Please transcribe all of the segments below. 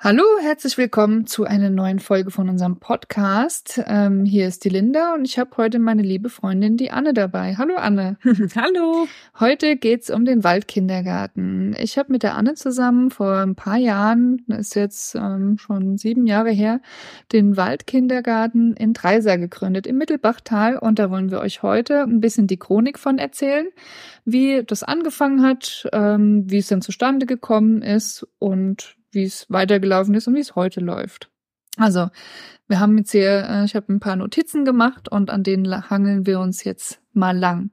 Hallo, herzlich willkommen zu einer neuen Folge von unserem Podcast. Ähm, hier ist die Linda und ich habe heute meine liebe Freundin, die Anne, dabei. Hallo Anne. Hallo. Heute geht's um den Waldkindergarten. Ich habe mit der Anne zusammen vor ein paar Jahren, das ist jetzt ähm, schon sieben Jahre her, den Waldkindergarten in Dreisa gegründet, im Mittelbachtal. Und da wollen wir euch heute ein bisschen die Chronik von erzählen, wie das angefangen hat, ähm, wie es dann zustande gekommen ist und wie es weitergelaufen ist und wie es heute läuft. Also, wir haben jetzt hier, äh, ich habe ein paar Notizen gemacht und an denen hangeln wir uns jetzt mal lang.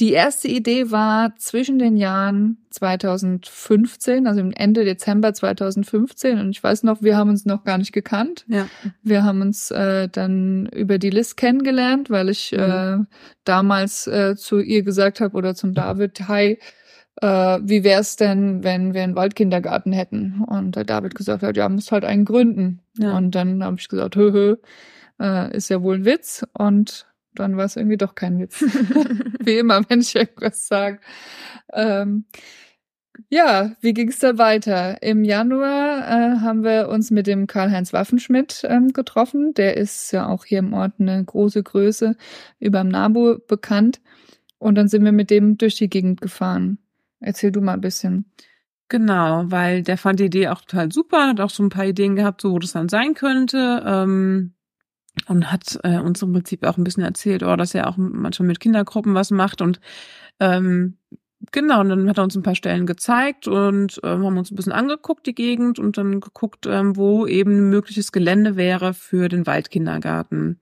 Die erste Idee war zwischen den Jahren 2015, also Ende Dezember 2015, und ich weiß noch, wir haben uns noch gar nicht gekannt. Ja. Wir haben uns äh, dann über die List kennengelernt, weil ich mhm. äh, damals äh, zu ihr gesagt habe oder zum David, hi, äh, wie wäre es denn, wenn wir einen Waldkindergarten hätten? Und der David gesagt hat, ja, muss halt einen gründen. Ja. Und dann habe ich gesagt, hö, hö, äh, ist ja wohl ein Witz. Und dann war es irgendwie doch kein Witz. wie immer, wenn ich irgendwas sage. Ähm, ja, wie ging es da weiter? Im Januar äh, haben wir uns mit dem Karl-Heinz Waffenschmidt ähm, getroffen. Der ist ja auch hier im Ort eine große Größe über dem NABU bekannt. Und dann sind wir mit dem durch die Gegend gefahren. Erzähl du mal ein bisschen. Genau, weil der fand die Idee auch total super, hat auch so ein paar Ideen gehabt, so wo das dann sein könnte. Ähm, und hat äh, uns im Prinzip auch ein bisschen erzählt, oh, dass er auch manchmal mit Kindergruppen was macht. Und ähm, genau, und dann hat er uns ein paar Stellen gezeigt und ähm, haben uns ein bisschen angeguckt, die Gegend, und dann geguckt, ähm, wo eben ein mögliches Gelände wäre für den Waldkindergarten.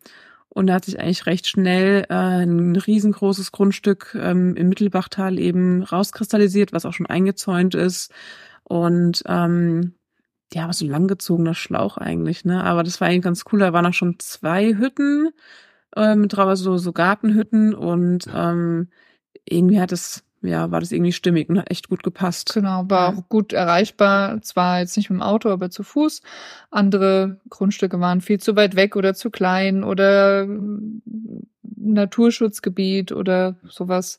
Und da hat sich eigentlich recht schnell äh, ein riesengroßes Grundstück ähm, im Mittelbachtal eben rauskristallisiert, was auch schon eingezäunt ist. Und ähm, ja, was so langgezogener Schlauch eigentlich, ne? Aber das war eigentlich ganz cool. Da waren auch schon zwei Hütten äh, mit drauf, so, so Gartenhütten und ähm, irgendwie hat es ja, war das irgendwie stimmig und hat echt gut gepasst. Genau, war auch gut erreichbar. Zwar jetzt nicht mit dem Auto, aber zu Fuß. Andere Grundstücke waren viel zu weit weg oder zu klein oder Naturschutzgebiet oder sowas.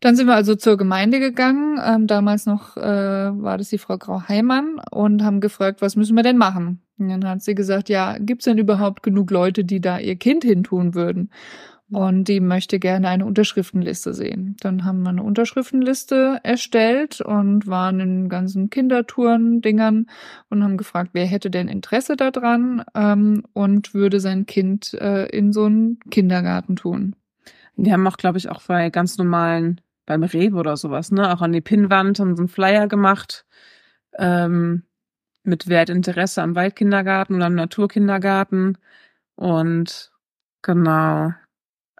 Dann sind wir also zur Gemeinde gegangen. Ähm, damals noch äh, war das die Frau Grau-Heimann und haben gefragt, was müssen wir denn machen? Und dann hat sie gesagt, ja, gibt's denn überhaupt genug Leute, die da ihr Kind hintun würden? Und die möchte gerne eine Unterschriftenliste sehen. Dann haben wir eine Unterschriftenliste erstellt und waren in ganzen Kindertouren-Dingern und haben gefragt, wer hätte denn Interesse daran ähm, und würde sein Kind äh, in so einen Kindergarten tun. Wir haben auch, glaube ich, auch bei ganz normalen, beim Rewe oder sowas, ne, auch an die Pinnwand haben so einen Flyer gemacht ähm, mit Wertinteresse am Waldkindergarten oder am Naturkindergarten und genau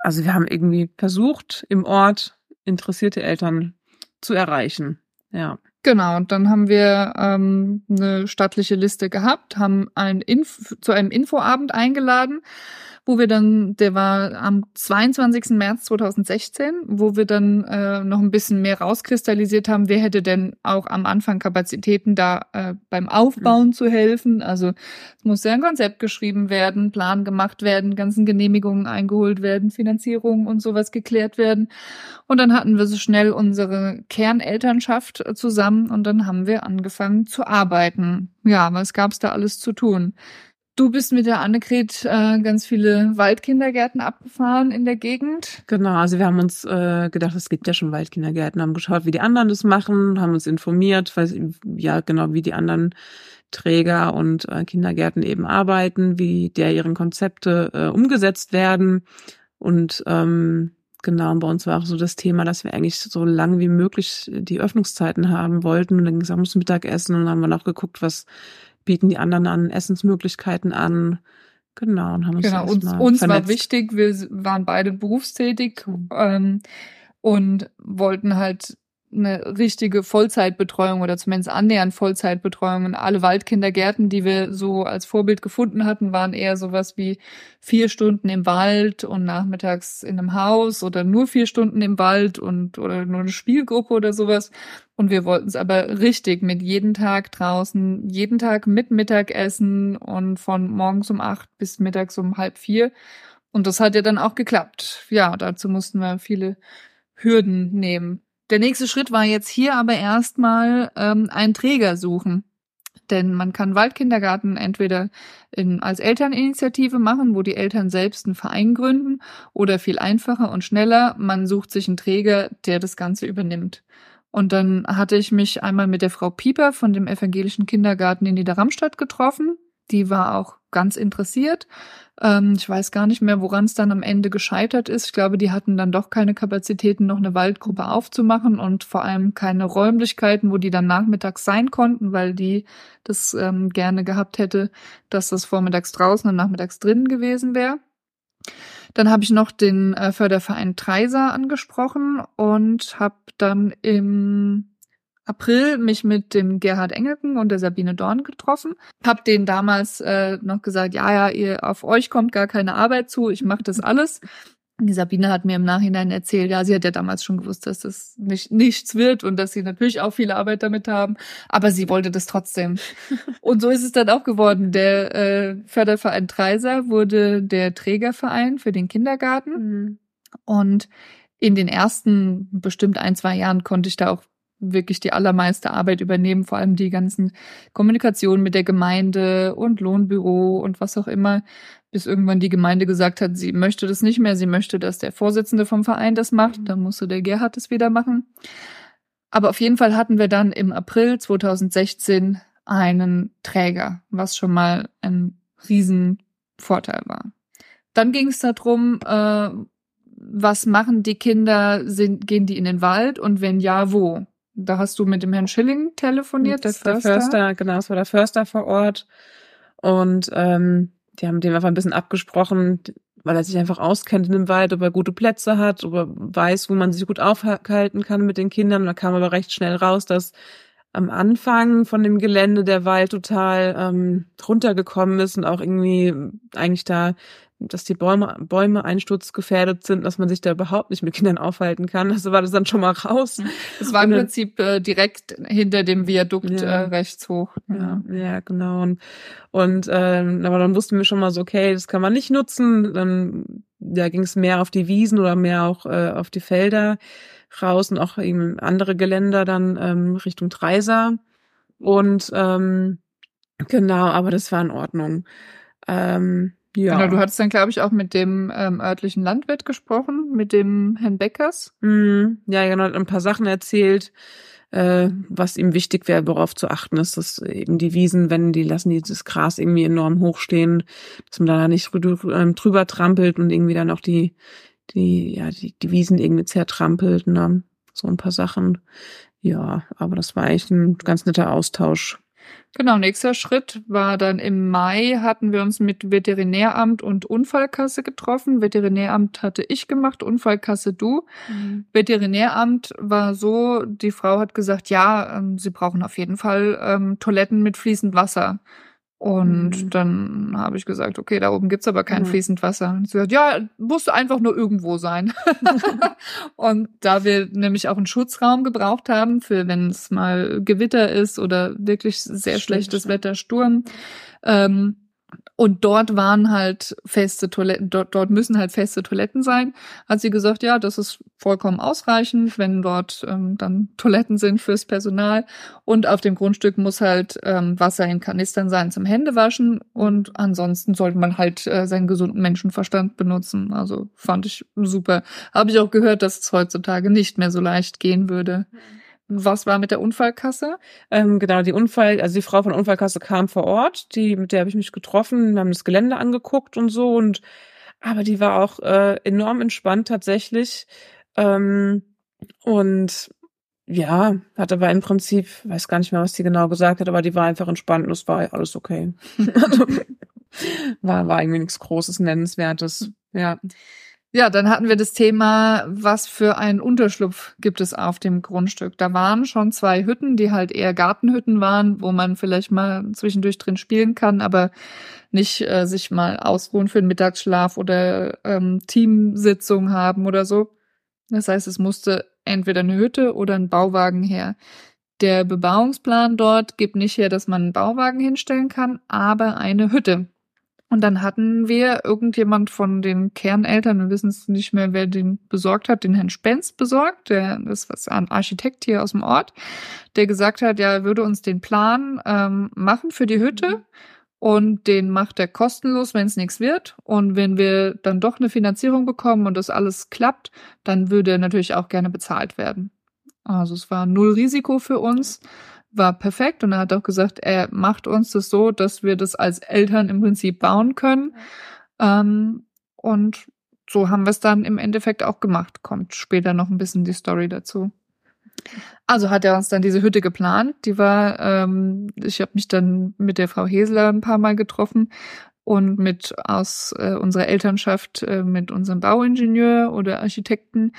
also wir haben irgendwie versucht, im Ort interessierte Eltern zu erreichen. Ja. Genau, und dann haben wir ähm, eine stattliche Liste gehabt, haben ein Inf zu einem Infoabend eingeladen wo wir dann, der war am 22. März 2016, wo wir dann äh, noch ein bisschen mehr rauskristallisiert haben, wer hätte denn auch am Anfang Kapazitäten da äh, beim Aufbauen mhm. zu helfen. Also es muss ja ein Konzept geschrieben werden, Plan gemacht werden, ganzen Genehmigungen eingeholt werden, Finanzierungen und sowas geklärt werden. Und dann hatten wir so schnell unsere Kernelternschaft zusammen und dann haben wir angefangen zu arbeiten. Ja, was gab's da alles zu tun? Du bist mit der Annegret äh, ganz viele Waldkindergärten abgefahren in der Gegend. Genau, also wir haben uns äh, gedacht, es gibt ja schon Waldkindergärten, haben geschaut, wie die anderen das machen, haben uns informiert, weil ja genau wie die anderen Träger und äh, Kindergärten eben arbeiten, wie deren Konzepte äh, umgesetzt werden. Und ähm, genau, bei uns war auch so das Thema, dass wir eigentlich so lang wie möglich die Öffnungszeiten haben wollten. Und dann ging es auch ums Mittagessen und dann haben wir noch geguckt, was bieten die anderen an Essensmöglichkeiten an. Genau, und haben uns genau, uns, uns war wichtig, wir waren beide berufstätig ähm, und wollten halt eine richtige Vollzeitbetreuung oder zumindest annähernd Vollzeitbetreuung. Und alle Waldkindergärten, die wir so als Vorbild gefunden hatten, waren eher sowas wie vier Stunden im Wald und nachmittags in einem Haus oder nur vier Stunden im Wald und oder nur eine Spielgruppe oder sowas. Und wir wollten es aber richtig mit jeden Tag draußen, jeden Tag mit Mittagessen und von morgens um acht bis mittags um halb vier. Und das hat ja dann auch geklappt. Ja, dazu mussten wir viele Hürden nehmen. Der nächste Schritt war jetzt hier aber erstmal ähm, einen Träger suchen. Denn man kann Waldkindergarten entweder in, als Elterninitiative machen, wo die Eltern selbst einen Verein gründen, oder viel einfacher und schneller, man sucht sich einen Träger, der das Ganze übernimmt. Und dann hatte ich mich einmal mit der Frau Pieper von dem evangelischen Kindergarten in Niederramstadt getroffen. Die war auch ganz interessiert. Ähm, ich weiß gar nicht mehr, woran es dann am Ende gescheitert ist. Ich glaube, die hatten dann doch keine Kapazitäten, noch eine Waldgruppe aufzumachen und vor allem keine Räumlichkeiten, wo die dann nachmittags sein konnten, weil die das ähm, gerne gehabt hätte, dass das vormittags draußen und nachmittags drinnen gewesen wäre. Dann habe ich noch den äh, Förderverein Treiser angesprochen und habe dann im April mich mit dem Gerhard Engelken und der Sabine Dorn getroffen. Hab denen damals äh, noch gesagt, ja, ja, ihr auf euch kommt gar keine Arbeit zu, ich mache das alles. Die Sabine hat mir im Nachhinein erzählt, ja, sie hat ja damals schon gewusst, dass das nicht, nichts wird und dass sie natürlich auch viel Arbeit damit haben, aber sie wollte das trotzdem. und so ist es dann auch geworden. Der äh, Förderverein Treiser wurde der Trägerverein für den Kindergarten mhm. und in den ersten bestimmt ein, zwei Jahren konnte ich da auch wirklich die allermeiste Arbeit übernehmen, vor allem die ganzen Kommunikationen mit der Gemeinde und Lohnbüro und was auch immer, bis irgendwann die Gemeinde gesagt hat, sie möchte das nicht mehr, sie möchte, dass der Vorsitzende vom Verein das macht, dann musste der Gerhard das wieder machen. Aber auf jeden Fall hatten wir dann im April 2016 einen Träger, was schon mal ein Riesenvorteil war. Dann ging es darum, äh, was machen die Kinder, sind, gehen die in den Wald und wenn ja, wo? Da hast du mit dem Herrn Schilling telefoniert, der Förster. Der Förster, genau, es war der Förster vor Ort. Und ähm, die haben dem einfach ein bisschen abgesprochen, weil er sich einfach auskennt in dem Wald, ob er gute Plätze hat, ob er weiß, wo man sich gut aufhalten kann mit den Kindern. Und da kam aber recht schnell raus, dass am Anfang von dem Gelände der Wald total ähm, runtergekommen ist und auch irgendwie eigentlich da dass die Bäume, Bäume einsturzgefährdet sind, dass man sich da überhaupt nicht mit Kindern aufhalten kann. Also war das dann schon mal raus. Es war im Prinzip äh, direkt hinter dem Viadukt ja. äh, rechts hoch. Ja, ja genau. Und, und ähm, aber dann wussten wir schon mal so, okay, das kann man nicht nutzen. Dann ja, ging es mehr auf die Wiesen oder mehr auch äh, auf die Felder raus und auch eben andere Geländer dann ähm, Richtung Treiser. Und ähm, genau, aber das war in Ordnung. Ähm, ja. Genau, du hattest dann, glaube ich, auch mit dem ähm, örtlichen Landwirt gesprochen, mit dem Herrn Beckers. Mm, ja, genau, hat ein paar Sachen erzählt, äh, was ihm wichtig wäre, worauf zu achten ist, dass eben die Wiesen, wenn die lassen dieses Gras irgendwie enorm hochstehen, dass man da nicht ähm, drüber trampelt und irgendwie dann auch die, die, ja, die, die Wiesen irgendwie zertrampelt, ne? So ein paar Sachen. Ja, aber das war echt ein ganz netter Austausch. Genau, nächster Schritt war dann im Mai hatten wir uns mit Veterinäramt und Unfallkasse getroffen. Veterinäramt hatte ich gemacht, Unfallkasse du. Mhm. Veterinäramt war so, die Frau hat gesagt, ja, ähm, sie brauchen auf jeden Fall ähm, Toiletten mit fließend Wasser. Und mhm. dann habe ich gesagt, okay, da oben gibt's aber kein mhm. fließend Wasser. Und sie hat, ja, muss einfach nur irgendwo sein. und da wir nämlich auch einen Schutzraum gebraucht haben, für wenn es mal Gewitter ist oder wirklich sehr Stimmt. schlechtes Wetter, Sturm, ähm, und dort waren halt feste Toiletten, dort, dort müssen halt feste Toiletten sein. Hat sie gesagt, ja, das ist vollkommen ausreichend, wenn dort ähm, dann Toiletten sind fürs Personal. Und auf dem Grundstück muss halt ähm, Wasser in Kanistern sein zum Händewaschen. Und ansonsten sollte man halt äh, seinen gesunden Menschenverstand benutzen. Also fand ich super. Habe ich auch gehört, dass es heutzutage nicht mehr so leicht gehen würde. Mhm. Was war mit der Unfallkasse? Ähm, genau, die Unfall, also die Frau von der Unfallkasse kam vor Ort, die, mit der habe ich mich getroffen, wir haben das Gelände angeguckt und so und aber die war auch äh, enorm entspannt tatsächlich. Ähm, und ja, hat aber im Prinzip, weiß gar nicht mehr, was die genau gesagt hat, aber die war einfach entspannt und es war alles okay. war, war irgendwie nichts Großes, Nennenswertes. Ja. Ja, dann hatten wir das Thema, was für einen Unterschlupf gibt es auf dem Grundstück. Da waren schon zwei Hütten, die halt eher Gartenhütten waren, wo man vielleicht mal zwischendurch drin spielen kann, aber nicht äh, sich mal ausruhen für den Mittagsschlaf oder ähm, Teamsitzung haben oder so. Das heißt, es musste entweder eine Hütte oder ein Bauwagen her. Der Bebauungsplan dort gibt nicht her, dass man einen Bauwagen hinstellen kann, aber eine Hütte. Und dann hatten wir irgendjemand von den Kerneltern, wir wissen es nicht mehr, wer den besorgt hat, den Herrn Spenz besorgt, der ist was ein Architekt hier aus dem Ort, der gesagt hat, ja, er würde uns den Plan ähm, machen für die Hütte mhm. und den macht er kostenlos, wenn es nichts wird. Und wenn wir dann doch eine Finanzierung bekommen und das alles klappt, dann würde er natürlich auch gerne bezahlt werden. Also es war null Risiko für uns war perfekt und er hat auch gesagt, er macht uns das so, dass wir das als Eltern im Prinzip bauen können. Ähm, und so haben wir es dann im Endeffekt auch gemacht. Kommt später noch ein bisschen die Story dazu. Also hat er uns dann diese Hütte geplant. Die war, ähm, ich habe mich dann mit der Frau Hesler ein paar Mal getroffen und mit aus äh, unserer Elternschaft äh, mit unserem Bauingenieur oder Architekten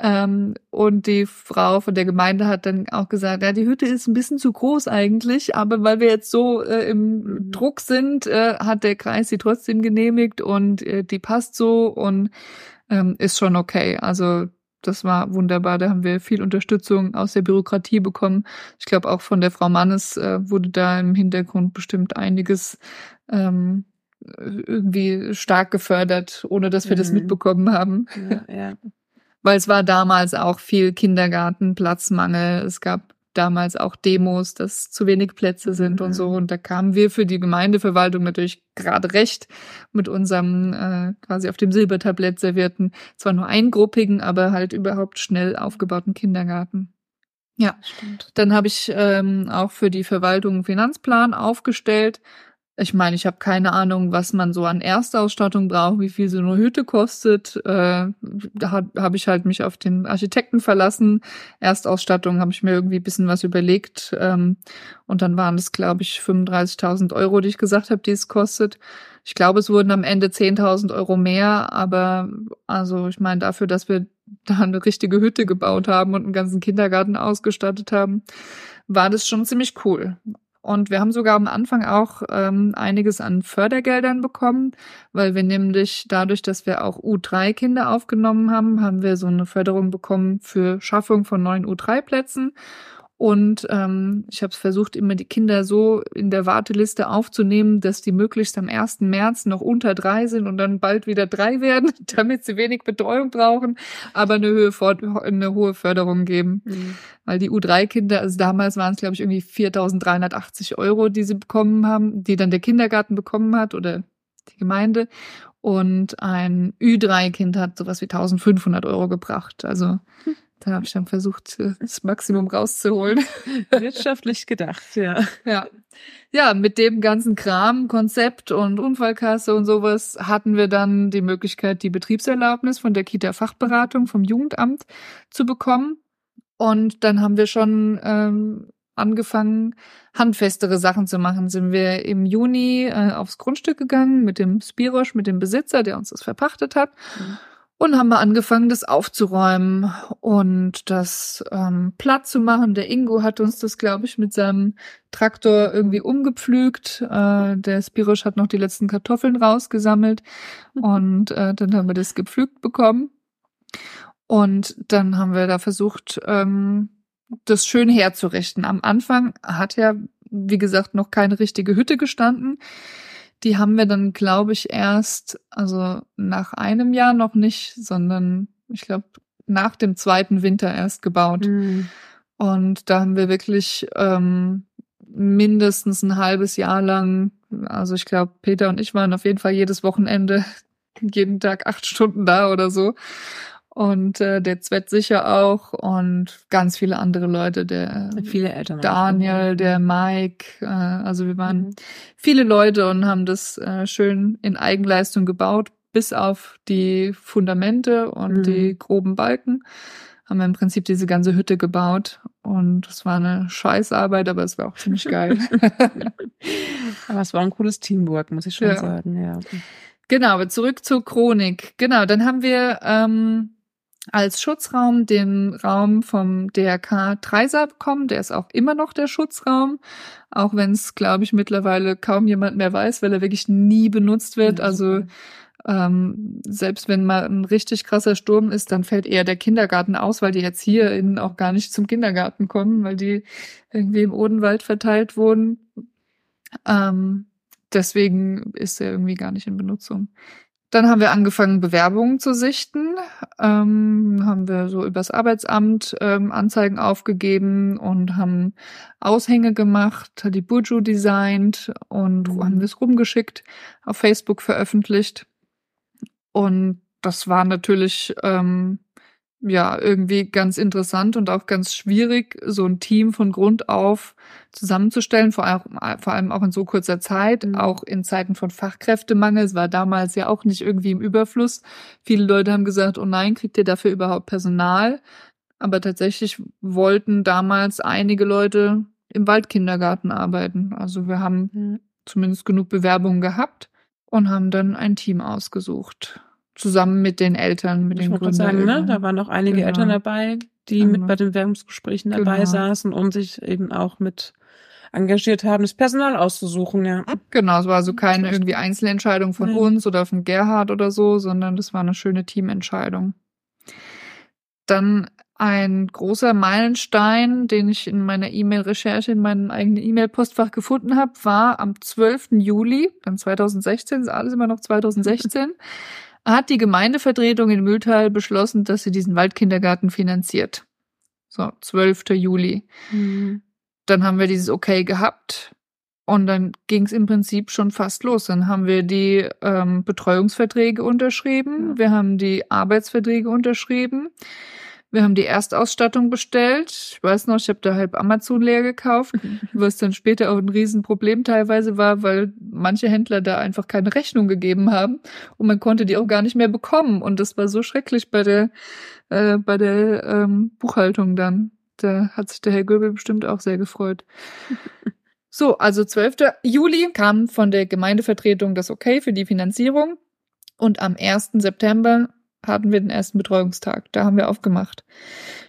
ähm, und die Frau von der Gemeinde hat dann auch gesagt, ja, die Hütte ist ein bisschen zu groß eigentlich, aber weil wir jetzt so äh, im mhm. Druck sind, äh, hat der Kreis sie trotzdem genehmigt und äh, die passt so und ähm, ist schon okay. Also das war wunderbar. Da haben wir viel Unterstützung aus der Bürokratie bekommen. Ich glaube, auch von der Frau Mannes äh, wurde da im Hintergrund bestimmt einiges ähm, irgendwie stark gefördert, ohne dass wir mhm. das mitbekommen haben. Ja, ja weil es war damals auch viel Kindergartenplatzmangel. Es gab damals auch Demos, dass zu wenig Plätze sind mhm. und so. Und da kamen wir für die Gemeindeverwaltung natürlich gerade recht mit unserem äh, quasi auf dem Silbertablett servierten, zwar nur eingruppigen, aber halt überhaupt schnell aufgebauten Kindergarten. Ja, Stimmt. dann habe ich ähm, auch für die Verwaltung einen Finanzplan aufgestellt ich meine, ich habe keine Ahnung, was man so an Erstausstattung braucht, wie viel so eine Hütte kostet. Äh, da habe hab ich halt mich auf den Architekten verlassen. Erstausstattung habe ich mir irgendwie bisschen was überlegt. Ähm, und dann waren es, glaube ich, 35.000 Euro, die ich gesagt habe, die es kostet. Ich glaube, es wurden am Ende 10.000 Euro mehr, aber also ich meine, dafür, dass wir da eine richtige Hütte gebaut haben und einen ganzen Kindergarten ausgestattet haben, war das schon ziemlich cool. Und wir haben sogar am Anfang auch ähm, einiges an Fördergeldern bekommen, weil wir nämlich dadurch, dass wir auch U3-Kinder aufgenommen haben, haben wir so eine Förderung bekommen für Schaffung von neuen U3-Plätzen. Und ähm, ich habe versucht, immer die Kinder so in der Warteliste aufzunehmen, dass die möglichst am 1. März noch unter drei sind und dann bald wieder drei werden, damit sie wenig Betreuung brauchen, aber eine, Höhe, eine hohe Förderung geben. Mhm. Weil die U3-Kinder, also damals waren es, glaube ich, irgendwie 4.380 Euro, die sie bekommen haben, die dann der Kindergarten bekommen hat oder die Gemeinde. Und ein Ü3-Kind hat sowas wie 1500 Euro gebracht. Also hm. Da habe ich dann versucht, das Maximum rauszuholen. Wirtschaftlich gedacht, ja. Ja. Ja, mit dem ganzen Kram, Konzept und Unfallkasse und sowas hatten wir dann die Möglichkeit, die Betriebserlaubnis von der Kita-Fachberatung vom Jugendamt zu bekommen. Und dann haben wir schon ähm, angefangen, handfestere Sachen zu machen. Sind wir im Juni äh, aufs Grundstück gegangen mit dem Spirosch, mit dem Besitzer, der uns das verpachtet hat. Mhm und haben wir angefangen, das aufzuräumen und das ähm, platt zu machen. Der Ingo hat uns das, glaube ich, mit seinem Traktor irgendwie umgepflügt. Äh, der Spirosch hat noch die letzten Kartoffeln rausgesammelt und äh, dann haben wir das gepflügt bekommen. Und dann haben wir da versucht, ähm, das schön herzurichten. Am Anfang hat ja, wie gesagt, noch keine richtige Hütte gestanden. Die haben wir dann, glaube ich, erst, also nach einem Jahr noch nicht, sondern ich glaube nach dem zweiten Winter erst gebaut. Mhm. Und da haben wir wirklich ähm, mindestens ein halbes Jahr lang, also ich glaube, Peter und ich waren auf jeden Fall jedes Wochenende, jeden Tag acht Stunden da oder so und äh, der Zwett sicher auch und ganz viele andere Leute, der viele Eltern Daniel, der Mike, äh, also wir waren mhm. viele Leute und haben das äh, schön in Eigenleistung gebaut, bis auf die Fundamente und mhm. die groben Balken haben wir im Prinzip diese ganze Hütte gebaut und es war eine Scheißarbeit, aber es war auch ziemlich geil. aber es war ein cooles Teamwork, muss ich schon ja. sagen, ja. Genau, aber zurück zur Chronik. Genau, dann haben wir ähm, als Schutzraum den Raum vom DRK Treiser bekommen. Der ist auch immer noch der Schutzraum, auch wenn es, glaube ich, mittlerweile kaum jemand mehr weiß, weil er wirklich nie benutzt wird. Also ähm, selbst wenn mal ein richtig krasser Sturm ist, dann fällt eher der Kindergarten aus, weil die jetzt hier innen auch gar nicht zum Kindergarten kommen, weil die irgendwie im Odenwald verteilt wurden. Ähm, deswegen ist er irgendwie gar nicht in Benutzung. Dann haben wir angefangen, Bewerbungen zu sichten. Ähm, haben wir so übers Arbeitsamt ähm, Anzeigen aufgegeben und haben Aushänge gemacht, die Buju designt und mhm. haben wir es rumgeschickt, auf Facebook veröffentlicht. Und das war natürlich ähm, ja irgendwie ganz interessant und auch ganz schwierig, so ein Team von Grund auf zusammenzustellen, vor allem, vor allem auch in so kurzer Zeit, mhm. auch in Zeiten von Fachkräftemangel. Es war damals ja auch nicht irgendwie im Überfluss. Viele Leute haben gesagt, oh nein, kriegt ihr dafür überhaupt Personal? Aber tatsächlich wollten damals einige Leute im Waldkindergarten arbeiten. Also wir haben mhm. zumindest genug Bewerbungen gehabt und haben dann ein Team ausgesucht zusammen mit den Eltern, mit ich den Gründern. sagen, ne? Da waren noch einige genau. Eltern dabei, die genau. mit bei den Werbungsgesprächen dabei genau. saßen und sich eben auch mit engagiert haben, das Personal auszusuchen, ja. Genau, es war also keine irgendwie Einzelentscheidung von Nein. uns oder von Gerhard oder so, sondern das war eine schöne Teamentscheidung. Dann ein großer Meilenstein, den ich in meiner E-Mail-Recherche in meinem eigenen E-Mail-Postfach gefunden habe, war am 12. Juli, dann 2016, ist alles immer noch 2016, hat die Gemeindevertretung in Mühltal beschlossen, dass sie diesen Waldkindergarten finanziert. So, 12. Juli. Mhm. Dann haben wir dieses Okay gehabt und dann ging es im Prinzip schon fast los. Dann haben wir die ähm, Betreuungsverträge unterschrieben, wir haben die Arbeitsverträge unterschrieben. Wir haben die Erstausstattung bestellt. Ich weiß noch, ich habe da halb Amazon leer gekauft, was dann später auch ein Riesenproblem teilweise war, weil manche Händler da einfach keine Rechnung gegeben haben und man konnte die auch gar nicht mehr bekommen. Und das war so schrecklich bei der äh, bei der ähm, Buchhaltung dann. Da hat sich der Herr Göbel bestimmt auch sehr gefreut. So, also 12. Juli kam von der Gemeindevertretung das Okay für die Finanzierung. Und am 1. September hatten wir den ersten Betreuungstag. Da haben wir aufgemacht.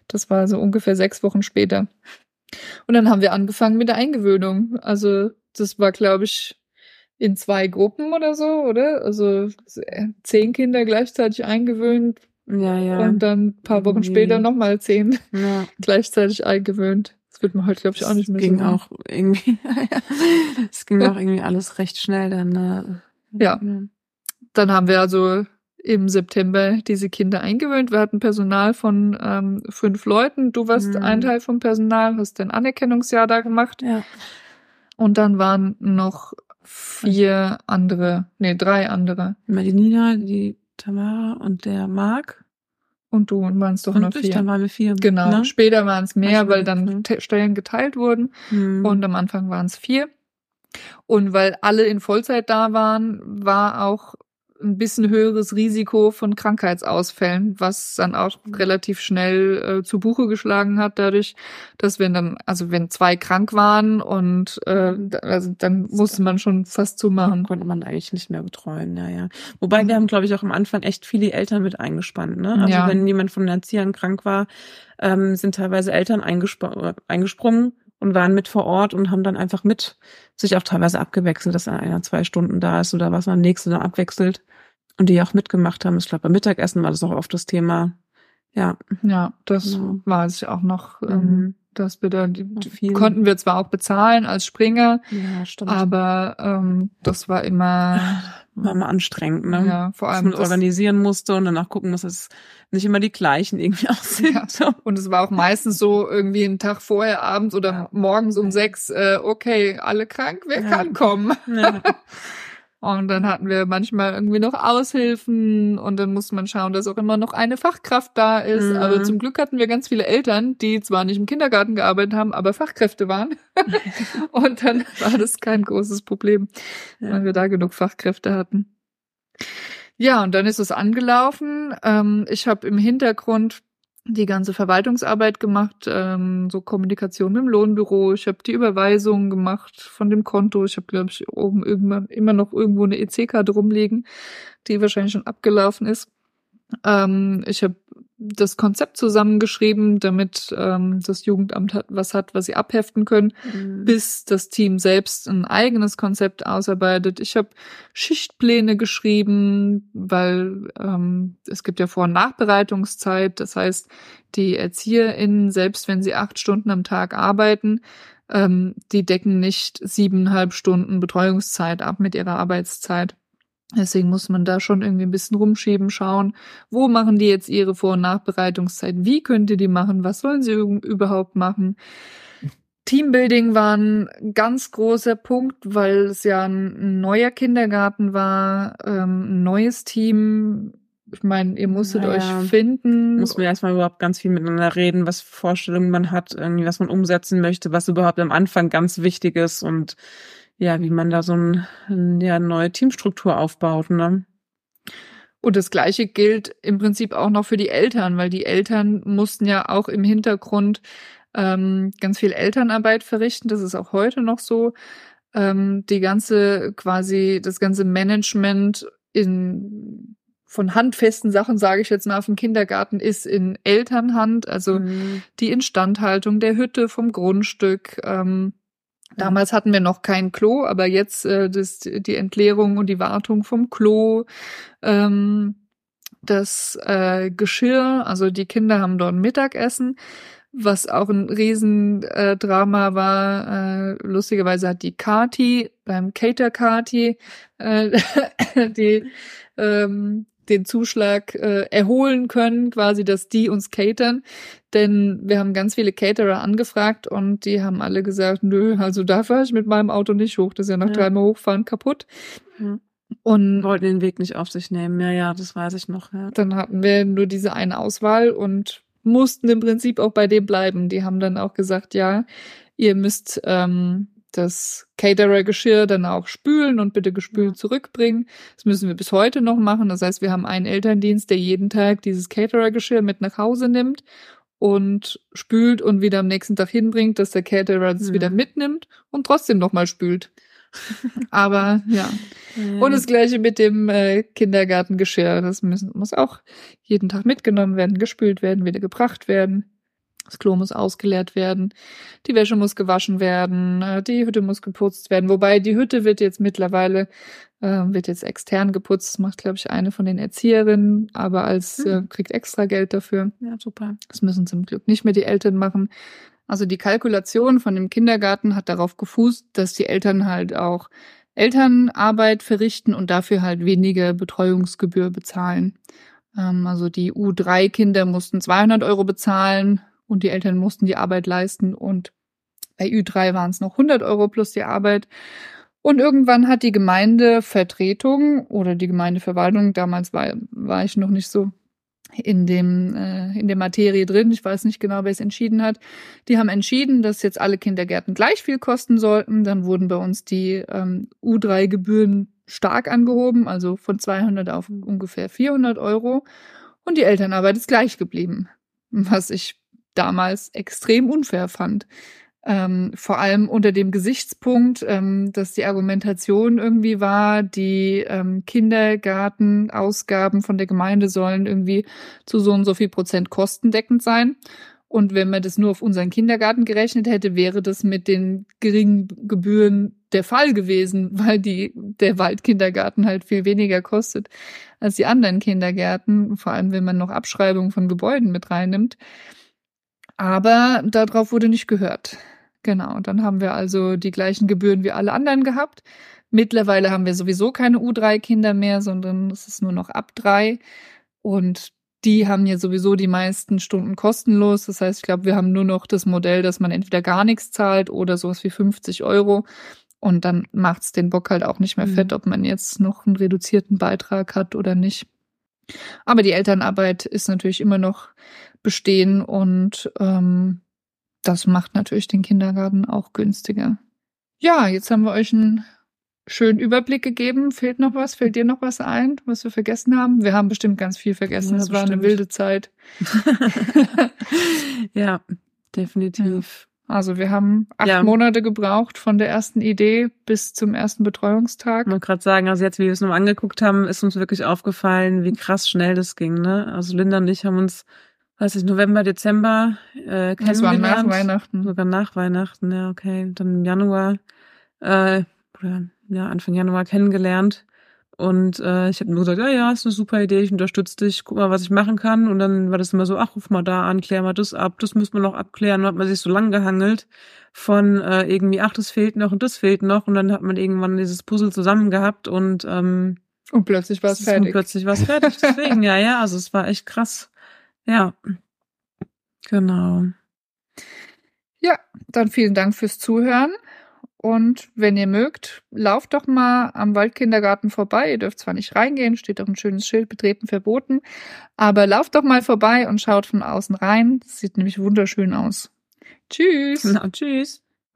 Das war so ungefähr sechs Wochen später. Und dann haben wir angefangen mit der Eingewöhnung. Also das war, glaube ich, in zwei Gruppen oder so, oder? Also zehn Kinder gleichzeitig eingewöhnt. Ja, ja. Und dann ein paar Wochen nee. später nochmal zehn ja. gleichzeitig eingewöhnt. Das wird man heute, glaube ich, auch nicht mehr ging so. auch irgendwie, es ging auch irgendwie alles recht schnell dann. Ne? Ja. Dann haben wir also im September diese Kinder eingewöhnt. Wir hatten Personal von ähm, fünf Leuten. Du warst mhm. ein Teil vom Personal, hast dein Anerkennungsjahr da gemacht. Ja. Und dann waren noch vier andere, nee, drei andere. Die Nina, die Tamara und der Marc. Und du und waren es doch und noch vier. Dann waren wir vier. Genau. Ne? Später waren es mehr, weil dann Stellen geteilt wurden. Mhm. Und am Anfang waren es vier. Und weil alle in Vollzeit da waren, war auch ein bisschen höheres Risiko von Krankheitsausfällen, was dann auch mhm. relativ schnell äh, zu Buche geschlagen hat, dadurch, dass wenn dann, also wenn zwei krank waren und äh, also dann musste man schon fast zumachen. Konnte man eigentlich nicht mehr betreuen, ja, ja. Wobei wir haben, glaube ich, auch am Anfang echt viele Eltern mit eingespannt, ne? Also ja. wenn jemand von den Erziehern krank war, ähm, sind teilweise Eltern eingespr eingesprungen und waren mit vor Ort und haben dann einfach mit sich auch teilweise abgewechselt, dass einer zwei Stunden da ist oder was man nächste dann abwechselt und die auch mitgemacht haben. Ich glaube, beim Mittagessen war das auch oft das Thema. Ja. Ja, das ja. war es auch noch, ähm, mhm. dass wir da, die, die konnten wir zwar auch bezahlen als Springer, ja, aber ähm, das war immer war immer anstrengend, ne? Ja, vor allem. Dass man organisieren musste und danach gucken muss, dass nicht immer die gleichen irgendwie aussehen. Ja. Und es war auch meistens so irgendwie einen Tag vorher, abends oder ja. morgens um sechs, äh, okay, alle krank, wer kann kommen? Und dann hatten wir manchmal irgendwie noch Aushilfen und dann musste man schauen, dass auch immer noch eine Fachkraft da ist. Mhm. Aber zum Glück hatten wir ganz viele Eltern, die zwar nicht im Kindergarten gearbeitet haben, aber Fachkräfte waren. und dann war das kein großes Problem, ja. weil wir da genug Fachkräfte hatten. Ja, und dann ist es angelaufen. Ähm, ich habe im Hintergrund die ganze Verwaltungsarbeit gemacht, ähm, so Kommunikation mit dem Lohnbüro. Ich habe die Überweisungen gemacht von dem Konto. Ich habe, glaube ich, oben irgendwann immer noch irgendwo eine EC-Karte rumliegen, die wahrscheinlich schon abgelaufen ist. Ähm, ich habe das Konzept zusammengeschrieben, damit ähm, das Jugendamt hat, was hat, was sie abheften können, mhm. bis das Team selbst ein eigenes Konzept ausarbeitet. Ich habe Schichtpläne geschrieben, weil ähm, es gibt ja Vor- und Nachbereitungszeit. Das heißt, die ErzieherInnen, selbst wenn sie acht Stunden am Tag arbeiten, ähm, die decken nicht siebeneinhalb Stunden Betreuungszeit ab mit ihrer Arbeitszeit. Deswegen muss man da schon irgendwie ein bisschen rumschieben, schauen, wo machen die jetzt ihre Vor- und Nachbereitungszeit, wie könnt ihr die machen, was sollen sie überhaupt machen. Teambuilding war ein ganz großer Punkt, weil es ja ein neuer Kindergarten war, ähm, ein neues Team. Ich meine, ihr musstet naja, euch finden. Muss man erstmal überhaupt ganz viel miteinander reden, was Vorstellungen man hat, irgendwie, was man umsetzen möchte, was überhaupt am Anfang ganz wichtig ist und ja, wie man da so ein, ja, eine neue Teamstruktur aufbaut, ne? Und das Gleiche gilt im Prinzip auch noch für die Eltern, weil die Eltern mussten ja auch im Hintergrund ähm, ganz viel Elternarbeit verrichten. Das ist auch heute noch so. Ähm, die ganze quasi das ganze Management in von handfesten Sachen, sage ich jetzt mal, auf dem Kindergarten ist in Elternhand, also mhm. die Instandhaltung der Hütte vom Grundstück. Ähm, damals hatten wir noch kein Klo, aber jetzt äh, das, die Entleerung und die Wartung vom Klo. Ähm, das äh, Geschirr, also die Kinder haben dort Mittagessen was auch ein Riesendrama äh, war. Äh, lustigerweise hat die Kati beim Cater Kati äh, die ähm, den Zuschlag äh, erholen können, quasi, dass die uns catern. Denn wir haben ganz viele Caterer angefragt und die haben alle gesagt, nö, also da fahre ich mit meinem Auto nicht hoch. Das ist ja nach ja. dreimal hochfahren kaputt. Ja. Und wollten den Weg nicht auf sich nehmen. Ja, ja, das weiß ich noch. Ja. Dann hatten wir nur diese eine Auswahl und mussten im Prinzip auch bei dem bleiben. Die haben dann auch gesagt, ja, ihr müsst ähm, das Caterer-Geschirr dann auch spülen und bitte gespült zurückbringen. Das müssen wir bis heute noch machen. Das heißt, wir haben einen Elterndienst, der jeden Tag dieses Caterer-Geschirr mit nach Hause nimmt und spült und wieder am nächsten Tag hinbringt, dass der Caterer das ja. wieder mitnimmt und trotzdem nochmal spült. Aber ja. Und das gleiche mit dem äh, Kindergartengeschirr. Das müssen, muss auch jeden Tag mitgenommen werden, gespült werden, wieder gebracht werden. Das Klo muss ausgeleert werden, die Wäsche muss gewaschen werden, äh, die Hütte muss geputzt werden. Wobei die Hütte wird jetzt mittlerweile äh, wird jetzt extern geputzt. Das macht glaube ich eine von den Erzieherinnen, aber als hm. äh, kriegt extra Geld dafür. Ja super. Das müssen zum Glück nicht mehr die Eltern machen. Also die Kalkulation von dem Kindergarten hat darauf gefußt, dass die Eltern halt auch Elternarbeit verrichten und dafür halt weniger Betreuungsgebühr bezahlen. Ähm, also die U3-Kinder mussten 200 Euro bezahlen und die Eltern mussten die Arbeit leisten und bei Ü3 waren es noch 100 Euro plus die Arbeit. Und irgendwann hat die Gemeindevertretung oder die Gemeindeverwaltung, damals war, war ich noch nicht so in dem äh, in der Materie drin. Ich weiß nicht genau, wer es entschieden hat. Die haben entschieden, dass jetzt alle Kindergärten gleich viel kosten sollten. Dann wurden bei uns die ähm, U3-Gebühren stark angehoben, also von 200 auf ungefähr 400 Euro. Und die Elternarbeit ist gleich geblieben, was ich damals extrem unfair fand. Ähm, vor allem unter dem Gesichtspunkt, ähm, dass die Argumentation irgendwie war, die ähm, Kindergartenausgaben von der Gemeinde sollen irgendwie zu so und so viel Prozent kostendeckend sein. Und wenn man das nur auf unseren Kindergarten gerechnet hätte, wäre das mit den geringen Gebühren der Fall gewesen, weil die, der Waldkindergarten halt viel weniger kostet als die anderen Kindergärten, vor allem wenn man noch Abschreibungen von Gebäuden mit reinnimmt. Aber darauf wurde nicht gehört. Genau, dann haben wir also die gleichen Gebühren wie alle anderen gehabt. Mittlerweile haben wir sowieso keine U3-Kinder mehr, sondern es ist nur noch ab drei. Und die haben ja sowieso die meisten Stunden kostenlos. Das heißt, ich glaube, wir haben nur noch das Modell, dass man entweder gar nichts zahlt oder sowas wie 50 Euro. Und dann macht's den Bock halt auch nicht mehr mhm. fett, ob man jetzt noch einen reduzierten Beitrag hat oder nicht. Aber die Elternarbeit ist natürlich immer noch bestehen und ähm, das macht natürlich den Kindergarten auch günstiger. Ja, jetzt haben wir euch einen schönen Überblick gegeben. Fehlt noch was? Fällt dir noch was ein, was wir vergessen haben? Wir haben bestimmt ganz viel vergessen. Es ja, war eine wilde Zeit. ja, definitiv. Also wir haben acht ja. Monate gebraucht von der ersten Idee bis zum ersten Betreuungstag. Ich wollte gerade sagen, also jetzt, wie wir es noch angeguckt haben, ist uns wirklich aufgefallen, wie krass schnell das ging. Ne? Also Linda und ich haben uns weiß ich, November, Dezember äh, kennengelernt. Das war nach Weihnachten. Sogar nach Weihnachten, ja, okay. Dann im Januar, äh, oder ja, Anfang Januar kennengelernt. Und äh, ich habe nur gesagt, ja, ja, ist eine super Idee, ich unterstütze dich, guck mal, was ich machen kann. Und dann war das immer so, ach, ruf mal da an, klär mal das ab, das müssen wir noch abklären. Und dann hat man sich so lang gehangelt von äh, irgendwie, ach, das fehlt noch und das fehlt noch. Und dann hat man irgendwann dieses Puzzle zusammen gehabt und ähm, und plötzlich war es fertig. Und plötzlich war es fertig. Deswegen, ja, ja, also es war echt krass. Ja. Genau. Ja, dann vielen Dank fürs Zuhören. Und wenn ihr mögt, lauft doch mal am Waldkindergarten vorbei. Ihr dürft zwar nicht reingehen, steht doch ein schönes Schild, betreten verboten. Aber lauft doch mal vorbei und schaut von außen rein. Das sieht nämlich wunderschön aus. Tschüss. Genau, tschüss.